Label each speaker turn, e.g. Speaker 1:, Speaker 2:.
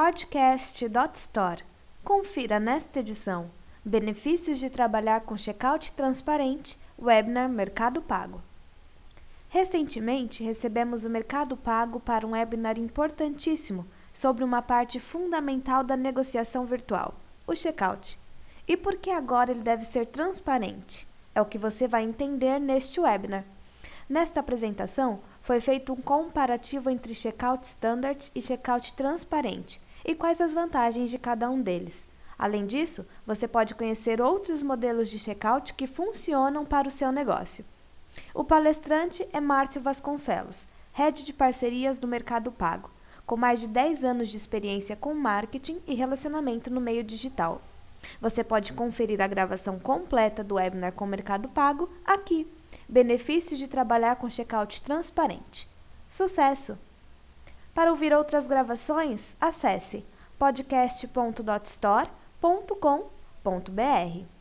Speaker 1: podcast.store. Confira nesta edição Benefícios de trabalhar com checkout transparente, webinar Mercado Pago. Recentemente, recebemos o Mercado Pago para um webinar importantíssimo sobre uma parte fundamental da negociação virtual, o checkout. E por que agora ele deve ser transparente? É o que você vai entender neste webinar. Nesta apresentação, foi feito um comparativo entre checkout standard e checkout transparente e quais as vantagens de cada um deles. Além disso, você pode conhecer outros modelos de checkout que funcionam para o seu negócio. O palestrante é Márcio Vasconcelos, head de parcerias do Mercado Pago, com mais de 10 anos de experiência com marketing e relacionamento no meio digital. Você pode conferir a gravação completa do webinar com Mercado Pago aqui. Benefícios de trabalhar com checkout transparente. Sucesso! Para ouvir outras gravações, acesse podcast.dotstore.com.br.